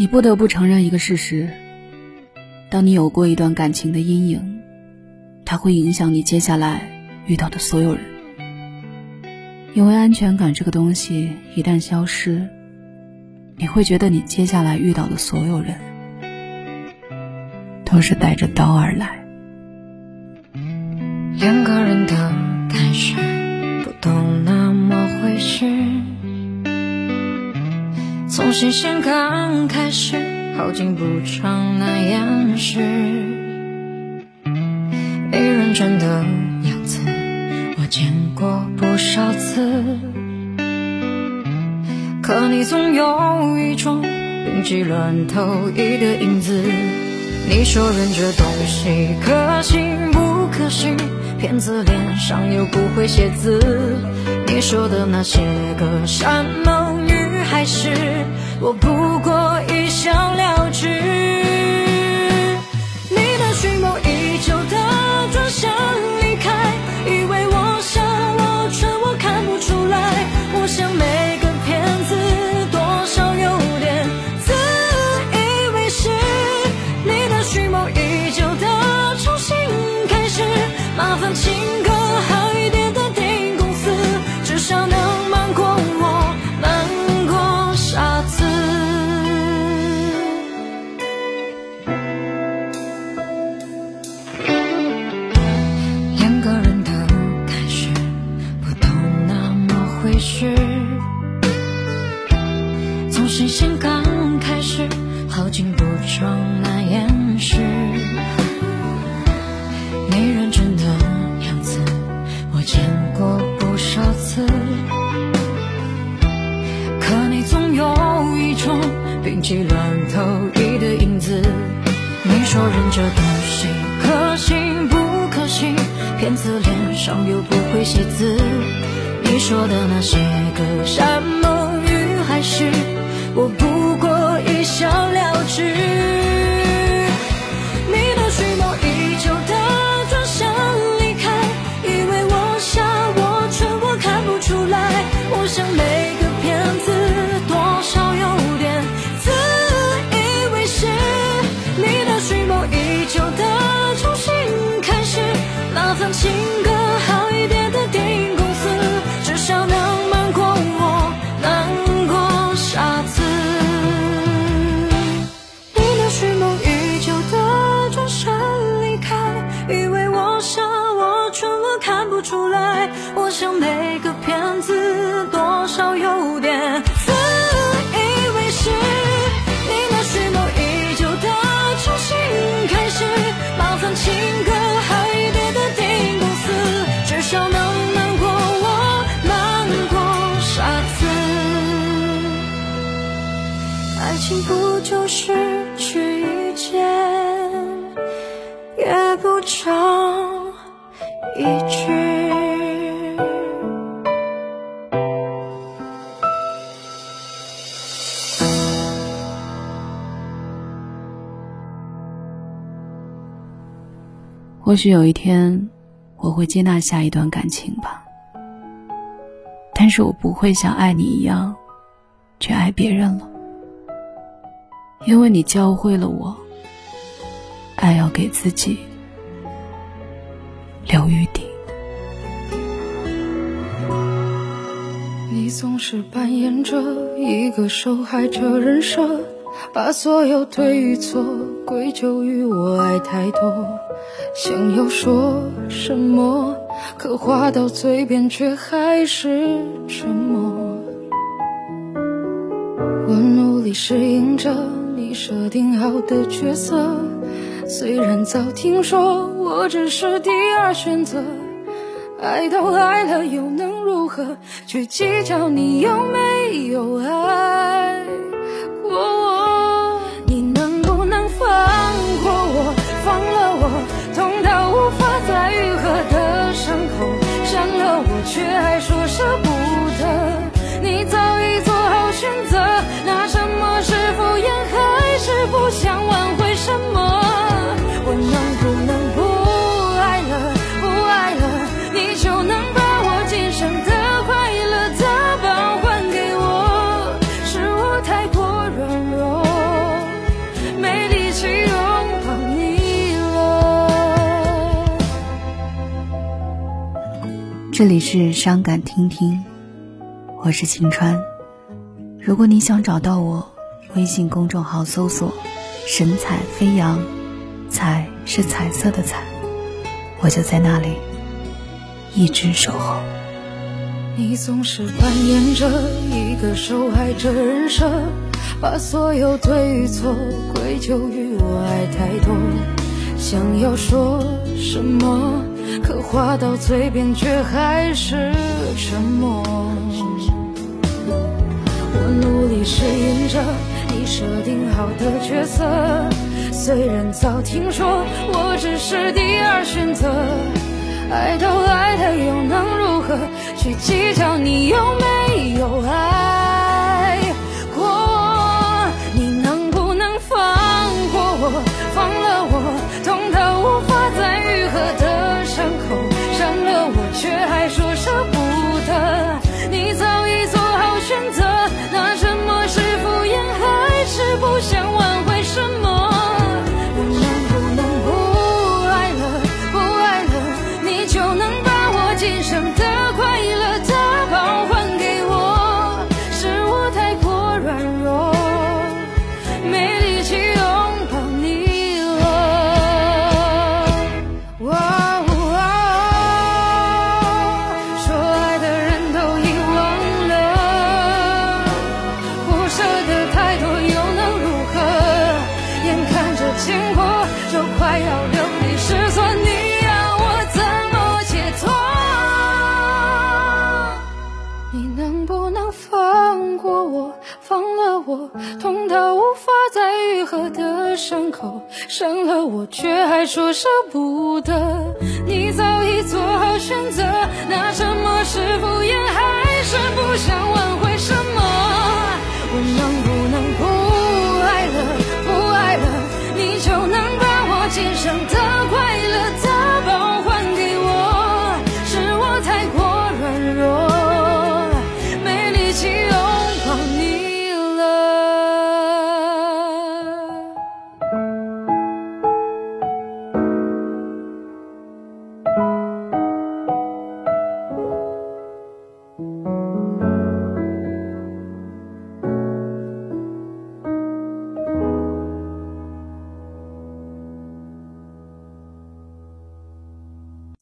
你不得不承认一个事实：当你有过一段感情的阴影，它会影响你接下来遇到的所有人。因为安全感这个东西一旦消失，你会觉得你接下来遇到的所有人都是带着刀而来。两个人的开始不懂那么回事？从新鲜刚开始，好景不长难掩饰。你认真的样子，我见过不少次。可你总有一种病急乱投医的影子。你说人这东西可信不可信？骗子脸上又不会写字。你说的那些个山盟与海誓，我不过新鲜刚开始，好景不长难掩饰。你认真的样子，我见过不少次。可你总有一种病急乱投医的影子。你说人这东西可信不可信？骗子脸上又不会写字。你说的那些个山盟与海誓，情不就是去一见，也不长一句。或许有一天，我会接纳下一段感情吧。但是我不会像爱你一样，去爱别人了，因为你教会了我，爱要给自己留余地。你总是扮演着一个受害者人设，把所有对与错归咎于我爱太多。想要说什么，可话到嘴边却还是沉默。我努力适应着你设定好的角色，虽然早听说我只是第二选择。爱都爱了，又能如何？去计较你有没有爱过我？你能不能放过我？放了我，痛到无法再愈合的伤口，伤了我却还说舍不得这里是伤感听听，我是晴川。如果你想找到我，微信公众号搜索“神采飞扬”，彩是彩色的彩，我就在那里，一直守候。你总是扮演着一个受害者人设，把所有对与错归咎于我爱太多。想要说什么，可话到嘴边却还是沉默。我努力适应着你设定好的角色，虽然早听说我只是第二选择。爱都爱了，又能如何？去合的伤口，伤了我，却还说舍不得。你早已做好